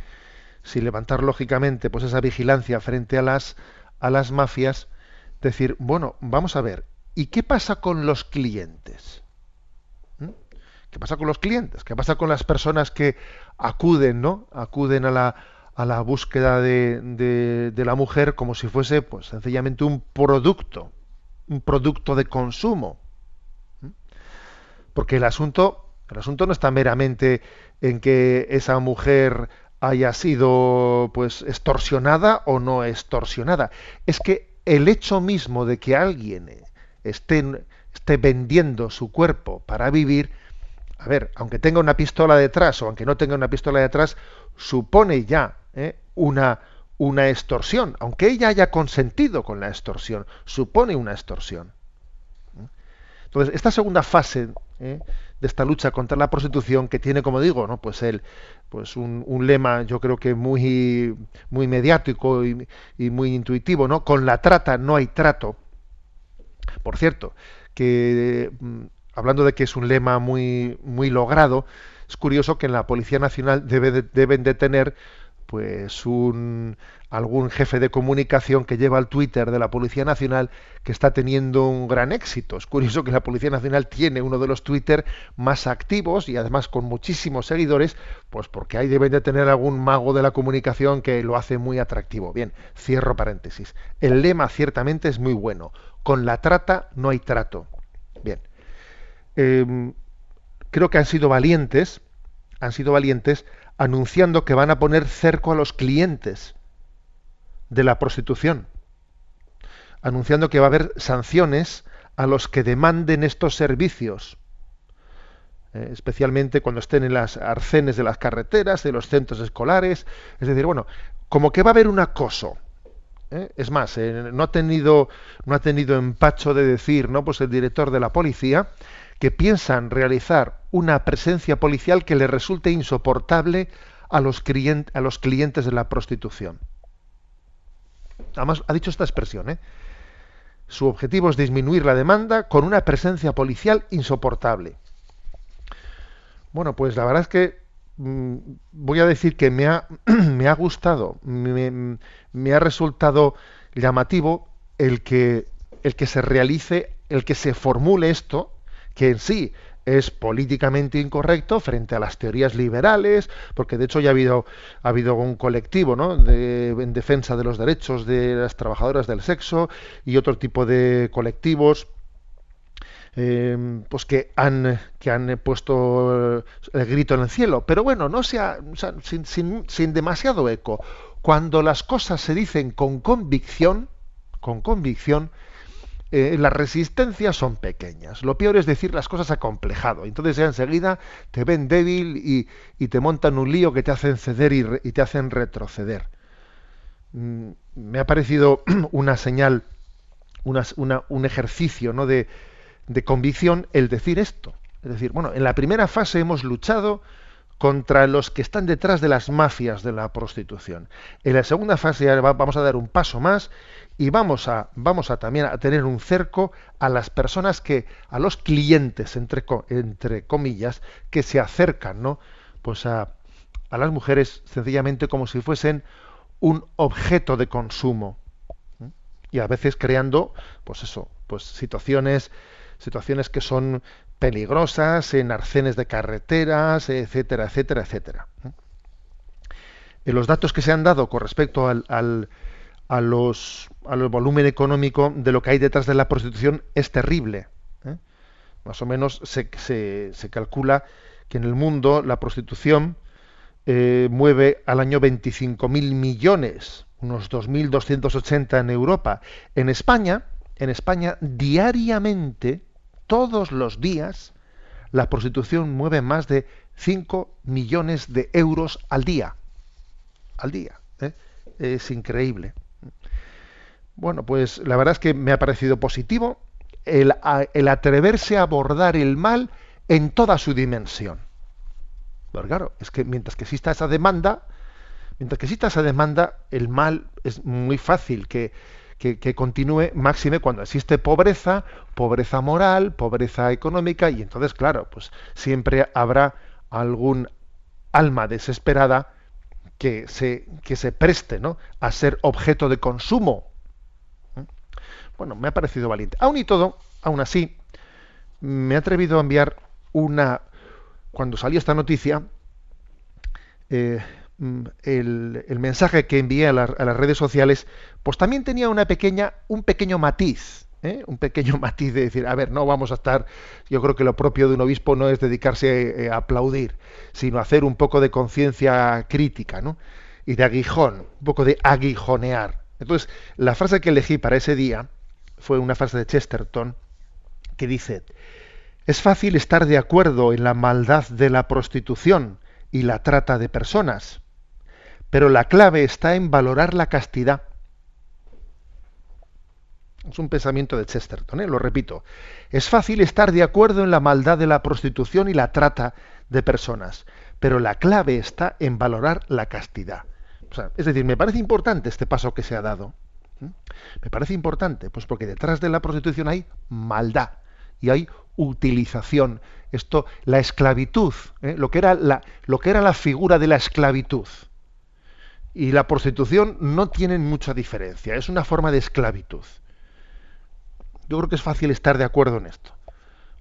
sin levantar lógicamente, pues esa vigilancia frente a las a las mafias, decir, bueno, vamos a ver, ¿Y qué pasa con los clientes? ¿Mm? ¿Qué pasa con los clientes? ¿Qué pasa con las personas que acuden, ¿no? Acuden a la, a la búsqueda de, de, de, la mujer como si fuese, pues, sencillamente un producto, un producto de consumo. ¿Mm? Porque el asunto, el asunto no está meramente en que esa mujer haya sido, pues, extorsionada o no extorsionada. Es que el hecho mismo de que alguien esté, esté vendiendo su cuerpo para vivir, a ver, aunque tenga una pistola detrás o aunque no tenga una pistola detrás, supone ya ¿eh? una, una extorsión, aunque ella haya consentido con la extorsión, supone una extorsión. Entonces, esta segunda fase ¿eh? de esta lucha contra la prostitución, que tiene, como digo, ¿no? pues el, pues un, un, lema, yo creo que muy, muy mediático y, y muy intuitivo, ¿no? Con la trata no hay trato por cierto, que mm, hablando de que es un lema muy, muy logrado, es curioso que en la Policía Nacional debe de- deben de tener pues un algún jefe de comunicación que lleva el Twitter de la Policía Nacional que está teniendo un gran éxito. Es curioso que la Policía Nacional tiene uno de los Twitter más activos y además con muchísimos seguidores, pues porque ahí deben de tener algún mago de la comunicación que lo hace muy atractivo. Bien, cierro paréntesis. El lema ciertamente es muy bueno. Con la trata no hay trato. Bien. Em, creo que han sido valientes, han sido valientes anunciando que van a poner cerco a los clientes de la prostitución, anunciando que va a haber sanciones a los que demanden estos servicios, eh, especialmente cuando estén en las arcenes de las carreteras, de los centros escolares, es decir, bueno, como que va a haber un acoso. ¿eh? Es más, eh, no ha tenido no ha tenido empacho de decir, ¿no? Pues el director de la policía que piensan realizar una presencia policial que le resulte insoportable a los, clientes de la prostitución. Además, ha dicho esta expresión, ¿eh? Su objetivo es disminuir la demanda con una presencia policial insoportable. Bueno, pues la verdad es que mm, voy a decir que me ha, [CLEARS THROAT] gustado, me, ha resultado llamativo el que se realice, el que se formule esto, que en sí es políticamente incorrecto frente a las teorías liberales, porque de hecho ya ha habido, ha habido un colectivo ¿no? de- en defensa de los derechos de las trabajadoras del sexo y otro tipo de colectivos eh, pues que han que han puesto el grito en el cielo pero bueno no sea, sea, sin, sin- sin demasiado eco cuando las cosas se dicen con convicción con convicción eh, las resistencias son pequeñas. Lo peor es decir las cosas acomplejado. Entonces ya enseguida te ven débil y, y te montan un lío que te hacen ceder y, te hacen retroceder. Mm, me ha parecido [CLEARS THROAT] una señal, una- una- un ejercicio ¿no? de, de convicción el decir esto. Es decir, bueno, en la primera fase hemos luchado contra los que están detrás de las mafias de la prostitución. En la segunda fase vamos a dar un paso más y vamos a vamos a también a tener un cerco a las personas que a los clientes entre entre comillas que se acercan, ¿no? Pues a a las mujeres sencillamente como si fuesen un objeto de consumo y a veces creando pues eso pues situaciones situaciones que son peligrosas en arcenes de carreteras etcétera etcétera etcétera. En los datos que se han dado con respecto al, a los al volumen económico de lo que hay detrás de la prostitución es terrible ¿eh? más o menos se, se, se calcula que en el mundo la prostitución eh, mueve al año 25.000 millones, unos 2.280 en Europa. En España, en España diariamente, todos los días, la prostitución mueve más de 5 millones de euros al día. Al día. ¿eh? Es increíble. Bueno, pues la verdad es que me ha parecido positivo el, atreverse a abordar el mal en toda su dimensión. Pero claro, es que mientras que exista esa demanda, mientras que exista esa demanda, el mal es muy fácil que, que, que continúe, máxime cuando existe pobreza, pobreza moral, pobreza económica, y entonces, claro, pues siempre habrá algún alma desesperada que se, que se preste ¿no? a ser objeto de consumo. Bueno, me ha parecido valiente. Aún y todo, aún así, me he atrevido a enviar una cuando salió esta noticia, eh, mm, el, mensaje que envié a, la- a las redes sociales, pues también tenía una pequeña, un pequeño matiz, ¿eh? un pequeño [LAUGHS] matiz de decir, a ver, no vamos a estar, yo creo que lo propio de un obispo no es dedicarse eh, a aplaudir, sino hacer un poco de conciencia crítica, ¿no? Y de aguijón, un poco de aguijonear. Entonces, la frase que elegí para ese día fue una frase de Chesterton que dice, es fácil estar de acuerdo en la maldad de la prostitución y la trata de personas, pero la clave está en valorar la castidad. Es un pensamiento de Chesterton, ¿eh? lo repito. Es fácil estar de acuerdo en la maldad de la prostitución y la trata de personas, pero la clave está en valorar la castidad. Es decir, me parece importante este paso que se ha dado. ¿Eh? Me parece importante, pues porque detrás de la prostitución hay maldad y hay utilización. Esto, la esclavitud, ¿eh? lo, que era la, lo que era la figura de la esclavitud y la prostitución no tienen mucha diferencia, es una forma de esclavitud. Yo creo que es fácil estar de acuerdo en esto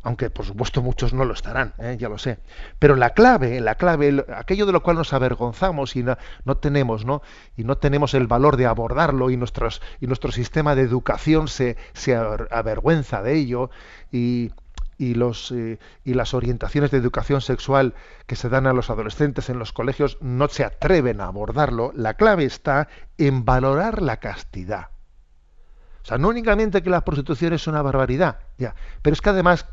aunque por supuesto muchos no lo estarán, ¿eh? ya lo sé. Pero la clave, la clave, aquello de lo cual nos avergonzamos y no, tenemos, ¿no? Y no tenemos el valor de abordarlo y, nuestros, y nuestro sistema de educación se, se avergüenza de ello y, y, los, eh, y las orientaciones de educación sexual que se dan a los adolescentes en los colegios no se atreven a abordarlo, la clave está en valorar la castidad. O sea, no únicamente que la prostitución es una barbaridad, ya, pero es que además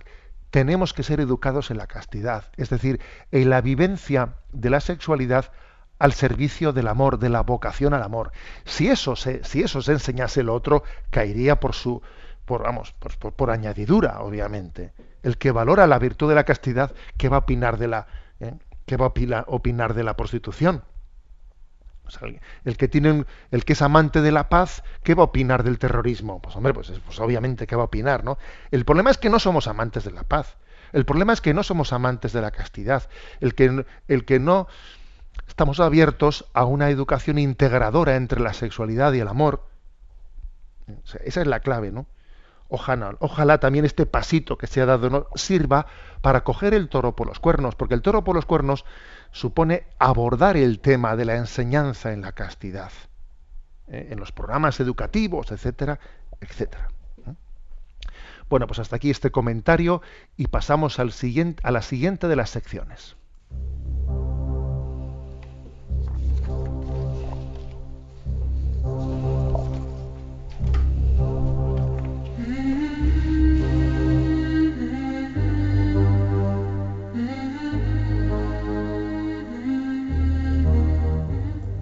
tenemos que ser educados en la castidad, es decir, en la vivencia de la sexualidad al servicio del amor, de la vocación al amor. Si eso se, si eso se enseñase el otro, caería por su, por, vamos, por, añadidura, obviamente. El que valora la virtud de la castidad, ¿qué va a opinar de la, eh? ¿qué va a opinar de la prostitución? El que tiene el que es amante de la paz, ¿qué va a opinar del terrorismo? Pues hombre, pues, pues obviamente qué va a opinar, ¿no? El problema es que no somos amantes de la paz. El problema es que no somos amantes de la castidad. El que, el que no estamos abiertos a una educación integradora entre la sexualidad y el amor. esa es la clave, ¿no? Ojalá, ojalá también este pasito que se ha dado sirva para coger el toro por los cuernos, porque el toro por los cuernos supone abordar el tema de la enseñanza en la castidad, ¿eh? en los programas educativos, etcétera, etcétera. Bueno, pues hasta aquí este comentario y pasamos a la siguiente de las secciones.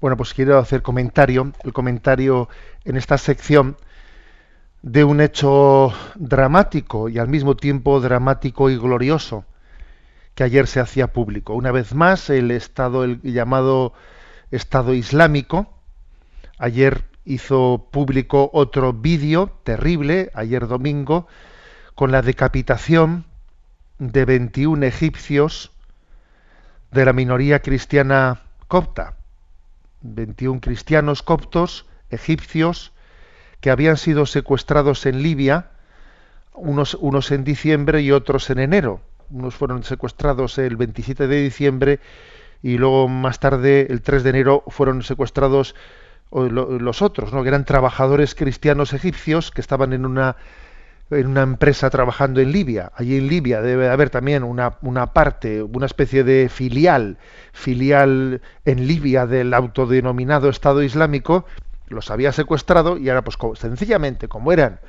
Bueno, pues quiero hacer comentario, el comentario en esta sección de un hecho dramático y al mismo tiempo dramático y glorioso que ayer se hacía público. Una vez más, el Estado, el llamado Estado Islámico, ayer hizo público otro vídeo terrible, ayer domingo, con la decapitación de 21 egipcios de la minoría cristiana copta. 21 cristianos coptos egipcios que habían sido secuestrados en Libia, unos, unos en diciembre y otros en enero. Unos fueron secuestrados el 27 de diciembre y luego más tarde, el 3 de enero, fueron secuestrados los otros, ¿no? que eran trabajadores cristianos egipcios que estaban en una en una empresa trabajando en Libia. Allí en Libia debe haber también una, una, parte, una especie de filial, filial en Libia del autodenominado Estado Islámico, los había secuestrado y ahora pues sencillamente como eran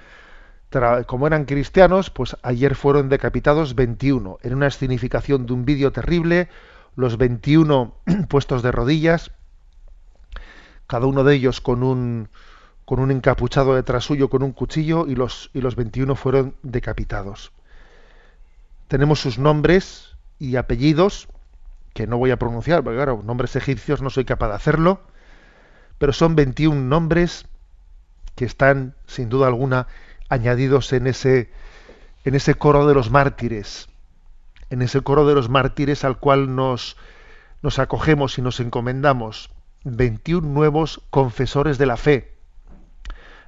como eran cristianos, pues ayer fueron decapitados 21 en una escenificación de un vídeo terrible, los 21 [CLEARS THROAT] puestos de rodillas, cada uno de ellos con un con un encapuchado detrás suyo con un cuchillo y los, y los 21 fueron decapitados. Tenemos sus nombres y apellidos, que no voy a pronunciar, porque claro, nombres egipcios no soy capaz de hacerlo, pero son 21 nombres que están, sin duda alguna, añadidos en ese, en ese coro de los mártires, en ese coro de los mártires al cual nos, nos acogemos y nos encomendamos. 21 nuevos confesores de la fe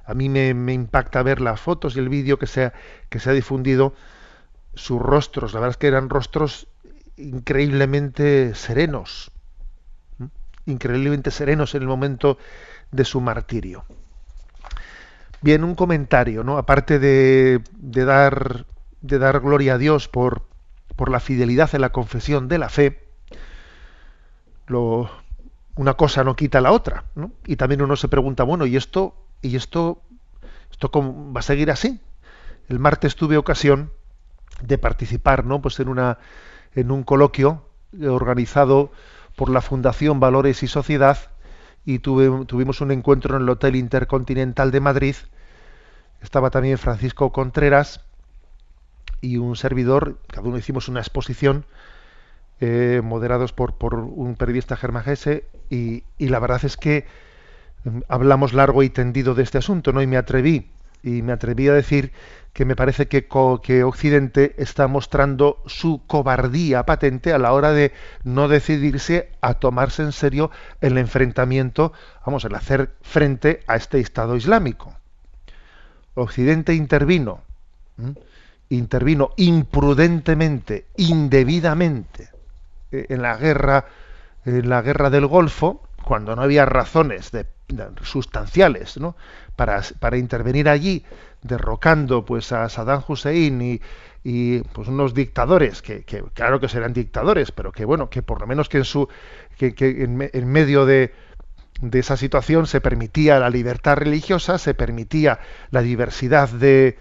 a mí me, impacta ver las fotos y el vídeo que se, ha, que se ha difundido, sus rostros, la verdad es que eran rostros increíblemente serenos, increíblemente serenos en el momento de su martirio. Bien, un comentario, ¿no? Aparte de, de dar, de dar gloria a Dios por, por la fidelidad en la confesión de la fe, lo, una cosa no quita la otra, ¿no? Y también uno se pregunta, bueno, ¿y esto, y esto, esto va a seguir así? El martes tuve ocasión de participar, ¿no? Pues en una, en un coloquio organizado por la Fundación Valores y Sociedad y tuvimos un encuentro en el Hotel Intercontinental de Madrid. Estaba también Francisco Contreras y un servidor, cada uno hicimos una exposición eh, moderados por, por un periodista germagese y, y la verdad es que hablamos largo y tendido de este asunto, ¿no? Y me atreví, y me atreví a decir que me parece que, que Occidente está mostrando su cobardía patente a la hora de no decidirse a tomarse en serio el enfrentamiento, vamos, el hacer frente a este Estado Islámico. Occidente intervino, intervino imprudentemente, indebidamente eh, en la guerra, en la guerra del Golfo, cuando no había razones de- sustanciales, ¿no? para, intervenir allí, derrocando pues a Saddam Hussein y, y, pues unos dictadores que, claro que serán dictadores, pero que bueno, que por lo menos que en su que, en, me- en medio de, de esa situación se permitía la libertad religiosa, se permitía la diversidad de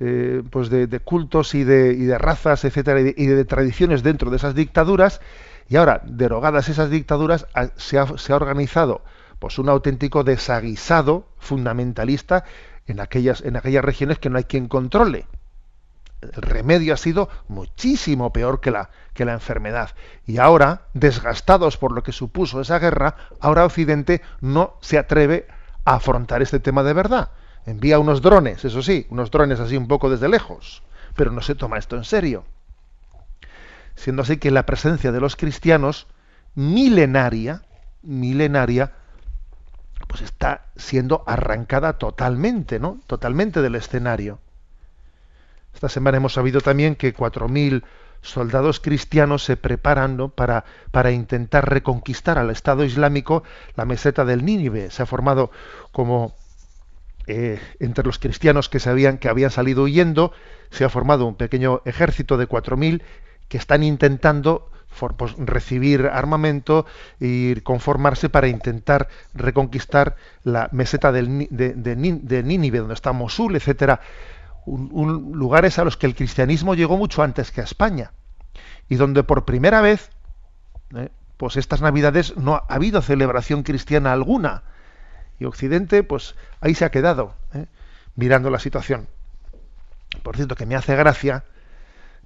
eh, pues de, cultos y de, y de razas, etcétera, y y de tradiciones dentro de esas dictaduras. Y ahora, derogadas esas dictaduras, ha- se ha, se ha organizado pues un auténtico desaguisado fundamentalista en aquellas, en aquellas regiones que no hay quien controle. El remedio ha sido muchísimo peor que la, que la enfermedad. Y ahora, desgastados por lo que supuso esa guerra, ahora Occidente no se atreve a afrontar este tema de verdad. Envía unos drones, eso sí, unos drones así un poco desde lejos, pero no se toma esto en serio. Siendo así que la presencia de los cristianos milenaria, milenaria, pues está siendo arrancada totalmente, ¿no? Totalmente del escenario. Esta semana hemos sabido también que 4.000 soldados cristianos se preparan ¿no? para, para intentar reconquistar al Estado Islámico la meseta del Nínive. Se ha formado como eh, entre los cristianos que, se habían, que habían salido huyendo, se ha formado un pequeño ejército de 4.000 que están intentando pues, recibir armamento y conformarse para intentar reconquistar la meseta del, de, Nínive, donde está Mosul, etcétera, un- lugares a los que el cristianismo llegó mucho antes que a España y donde por primera vez, eh, pues estas navidades no ha habido celebración cristiana alguna y Occidente, pues ahí se ha quedado, ¿eh? mirando la situación. Por cierto, que me hace gracia,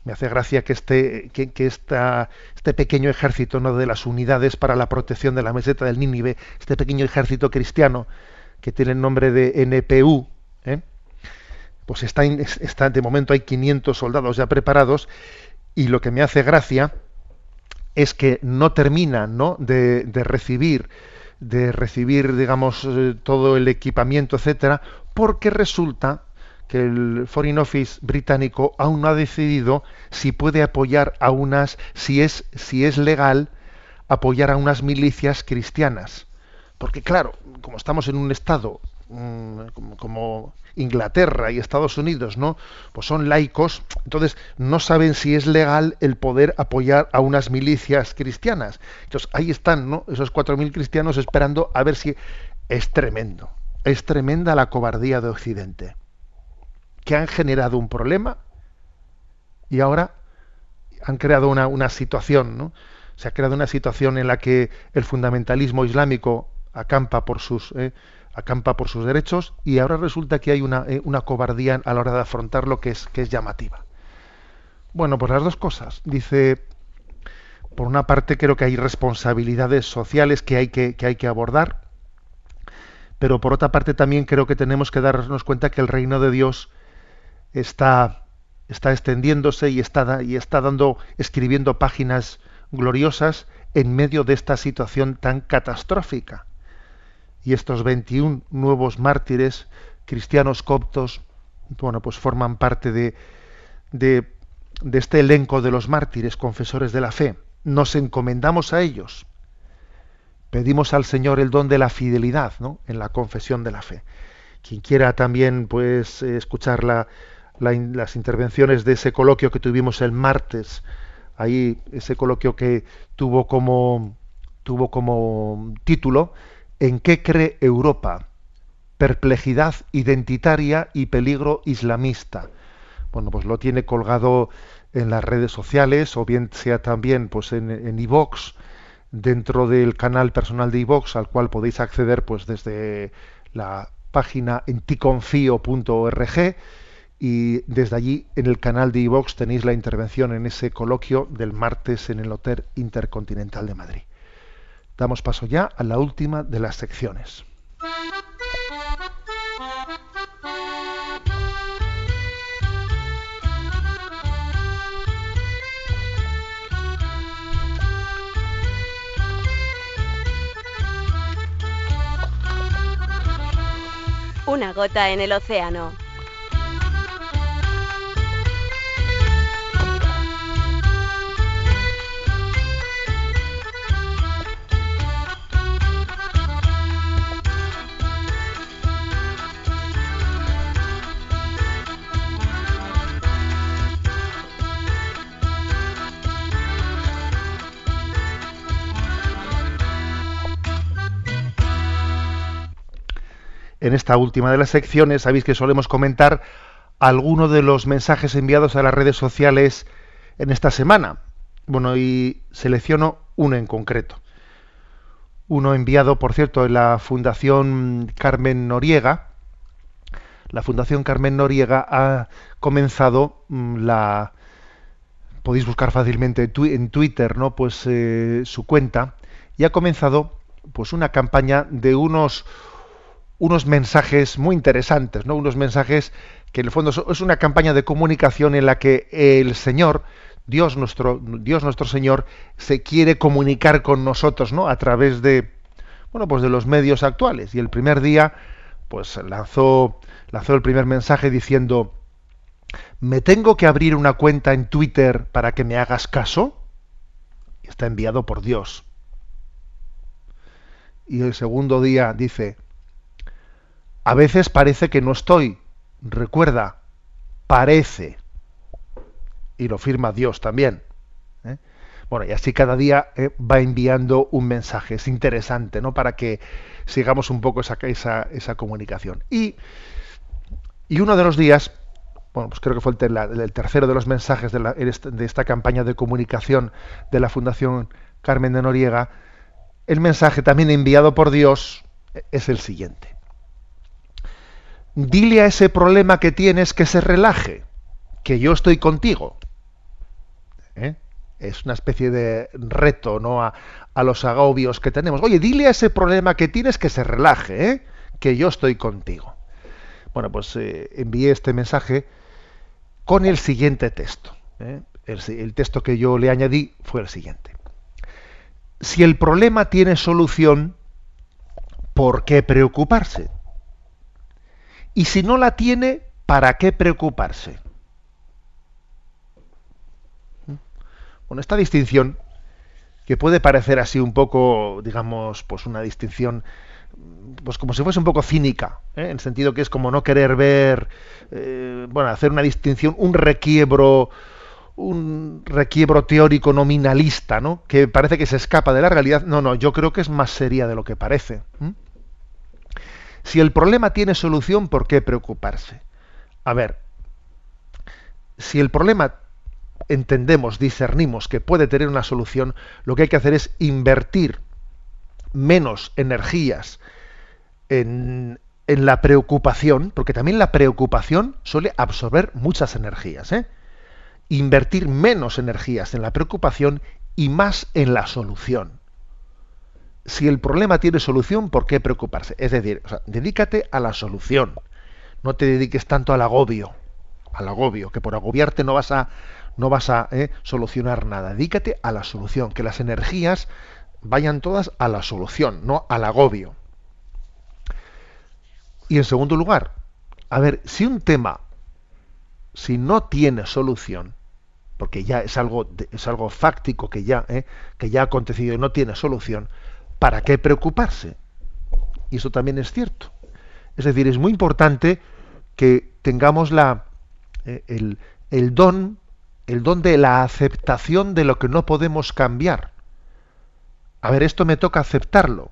me hace gracia que este, que, este pequeño ejército ¿no? de las unidades para la protección de la meseta del Nínive, este pequeño ejército cristiano que tiene el nombre de NPU, ¿eh? pues está, está, de momento hay 500 soldados ya preparados y lo que me hace gracia es que no terminan ¿no? De, de recibir de recibir digamos eh, todo el equipamiento etcétera porque resulta que el Foreign Office británico aún no ha decidido si puede apoyar a unas si es si es legal apoyar a unas milicias cristianas porque claro como estamos en un estado mm, como, como Inglaterra y Estados Unidos, ¿no? Pues son laicos, entonces no saben si es legal el poder apoyar a unas milicias cristianas. Entonces ahí están, ¿no? Esos 4.000 cristianos esperando a ver si es tremendo. Es tremenda la cobardía de Occidente. Que han generado un problema y ahora han creado una, una situación, ¿no? Se ha creado una situación en la que el fundamentalismo islámico acampa por sus eh, acampa por sus derechos y ahora resulta que hay una, eh, una cobardía a la hora de afrontar lo que es, que es llamativa. Bueno, pues las dos cosas. Dice, por una parte creo que hay responsabilidades sociales que hay que, que hay que abordar, pero por otra parte también creo que tenemos que darnos cuenta que el reino de Dios está, está extendiéndose y está, y está dando, escribiendo páginas gloriosas en medio de esta situación tan catastrófica y estos 21 nuevos mártires cristianos coptos, bueno, pues forman parte de, de, de este elenco de los mártires confesores de la fe. Nos encomendamos a ellos. Pedimos al Señor el don de la fidelidad ¿no? en la confesión de la fe. quien quiera también pues eh, escuchar la- las intervenciones de ese coloquio que tuvimos el martes, ahí ese coloquio que tuvo como tuvo como título ¿En qué cree Europa? Perplejidad identitaria y peligro islamista. Bueno, pues lo tiene colgado en las redes sociales o bien sea también pues en iVox dentro del canal personal de iVox al cual podéis acceder pues desde la página enticonfio.org y desde allí en el canal de iVox tenéis la intervención en ese coloquio del martes en el Hotel Intercontinental de Madrid. Damos paso ya a la última de las secciones. Una gota en el océano. En esta última de las secciones sabéis que solemos comentar algunos de los mensajes enviados a las redes sociales en esta semana. Bueno, y selecciono uno en concreto. Uno enviado, por cierto, en la Fundación Carmen Noriega. La Fundación Carmen Noriega ha comenzado mm, la podéis buscar fácilmente en twi- en Twitter, ¿no? Pues eh, su cuenta y ha comenzado pues una campaña de unos unos mensajes muy interesantes, ¿no? Unos mensajes que en el fondo es una campaña de comunicación en la que el Señor, Dios nuestro, Dios nuestro Señor, se quiere comunicar con nosotros, ¿no? A través de, bueno, pues de los medios actuales. Y el primer día, pues lanzó, lanzó el primer mensaje diciendo, ¿me tengo que abrir una cuenta en Twitter para que me hagas caso? Está enviado por Dios. Y el segundo día dice, a veces parece que no estoy. Recuerda, parece. Y lo firma Dios también. ¿eh? Bueno, y así cada día eh, va enviando un mensaje. Es interesante, ¿no? Para que sigamos un poco esa, esa, comunicación. Y, y uno de los días, bueno, pues creo que fue el, tercero de los mensajes de, de esta campaña de comunicación de la Fundación Carmen de Noriega, el mensaje también enviado por Dios eh, es el siguiente dile a ese problema que tienes que se relaje, que yo estoy contigo. ¿Eh? Es una especie de reto ¿no? a, los agobios que tenemos. Oye, dile a ese problema que tienes que se relaje, ¿eh? que yo estoy contigo. Bueno, pues eh, envié este mensaje con el siguiente texto. ¿eh? El texto que yo le añadí fue el siguiente. Si el problema tiene solución, ¿por qué preocuparse? Y si no la tiene, ¿para qué preocuparse? Bueno, esta distinción, que puede parecer así un poco, digamos, pues una distinción, pues como si fuese un poco cínica, ¿eh? en el sentido que es como no querer ver, eh, bueno, hacer una distinción, un requiebro, un requiebro teórico nominalista, ¿no? Que parece que se escapa de la realidad. No, no, yo creo que es más seria de lo que parece. Si el problema tiene solución, ¿por qué preocuparse? A ver, si el problema entendemos, discernimos que puede tener una solución, lo que hay que hacer es invertir menos energías en, la preocupación, porque también la preocupación suele absorber muchas energías. ¿eh? Invertir menos energías en la preocupación y más en la solución si el problema tiene solución, ¿por qué preocuparse? Es decir, dedícate a la solución. No te dediques tanto al agobio, al agobio, que por agobiarte no vas a, no vas a eh, solucionar nada. Dedícate a la solución, que las energías vayan todas a la solución, no al agobio. Y en segundo lugar, a ver, si un tema, si no tiene solución, porque ya es algo, es algo fáctico que ya, eh, que ya ha acontecido y no tiene solución, ¿para qué preocuparse? Y eso también es cierto. Es decir, es muy importante que tengamos la, eh, el, el don, el don de la aceptación de lo que no podemos cambiar. A ver, esto me toca aceptarlo.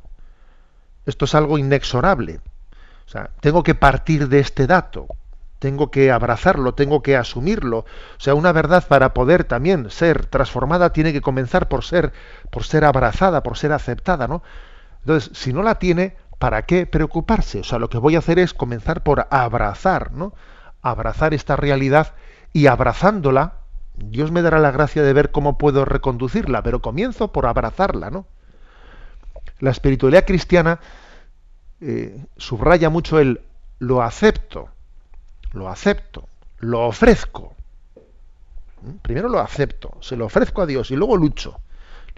Esto es algo inexorable. O sea, tengo que partir de este dato, tengo que abrazarlo, tengo que asumirlo. O sea, una verdad para poder también ser transformada tiene que comenzar por ser, por ser abrazada, por ser aceptada, ¿no? Entonces, si no la tiene, ¿para qué preocuparse? O sea, lo que voy a hacer es comenzar por abrazar, ¿no? Abrazar esta realidad y abrazándola, Dios me dará la gracia de ver cómo puedo reconducirla, pero comienzo por abrazarla, ¿no? La espiritualidad cristiana eh, subraya mucho el lo acepto, lo acepto, lo ofrezco. ¿Mm? Primero lo acepto, se lo ofrezco a Dios y luego lucho,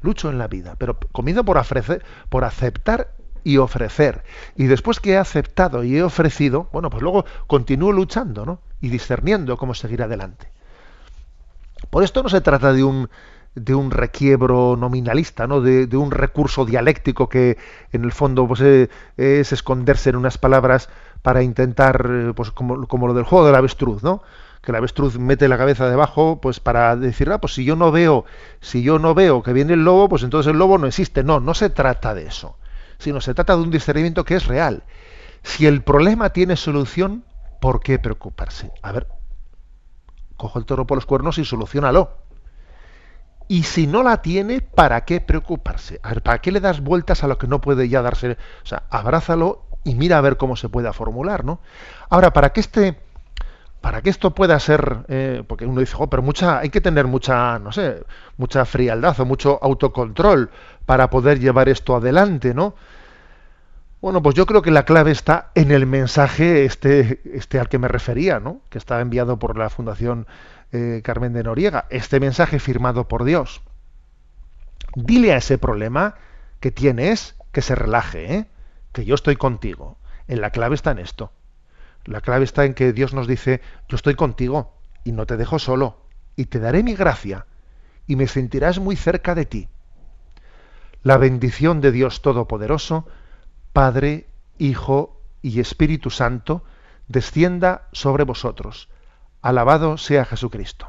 lucho en la vida, pero comienzo por, ofrecer, por aceptar y ofrecer. Y después que he aceptado y he ofrecido, bueno, pues luego continúo luchando, ¿no? Y discerniendo cómo seguir adelante. Por esto no se trata de un, de un requiebro nominalista, ¿no? De, un recurso dialéctico que en el fondo pues, eh, es esconderse en unas palabras para intentar, eh, pues como, como, lo del juego del avestruz, ¿no? Que el avestruz mete la cabeza debajo, pues para decir, ah, pues si yo no veo, si yo no veo que viene el lobo, pues entonces el lobo no existe. No, no se trata de eso, sino se trata de un discernimiento que es real. Si el problema tiene solución, ¿por qué preocuparse? A ver, cojo el toro por los cuernos y solucionalo y si no la tiene, ¿para qué preocuparse? A ver, ¿para qué le das vueltas a lo que no puede ya darse? O sea, abrázalo y mira a ver cómo se pueda formular, ¿no? Ahora, para que este, para que esto pueda ser, eh, porque uno dice, oh, pero mucha, hay que tener mucha, no sé, mucha frialdad o mucho autocontrol para poder llevar esto adelante, ¿no? Bueno, pues yo creo que la clave está en el mensaje este, este al que me refería, ¿no? Que está enviado por la Fundación eh, Carmen de Noriega, este mensaje firmado por Dios. Dile a ese problema que tienes que se relaje, ¿eh? Que yo estoy contigo. En la clave está en esto. La clave está en que Dios nos dice, yo estoy contigo y no te dejo solo y te daré mi gracia y me sentirás muy cerca de ti. La bendición de Dios Todopoderoso, Padre, Hijo y Espíritu Santo, descienda sobre vosotros Alabado sea Jesucristo.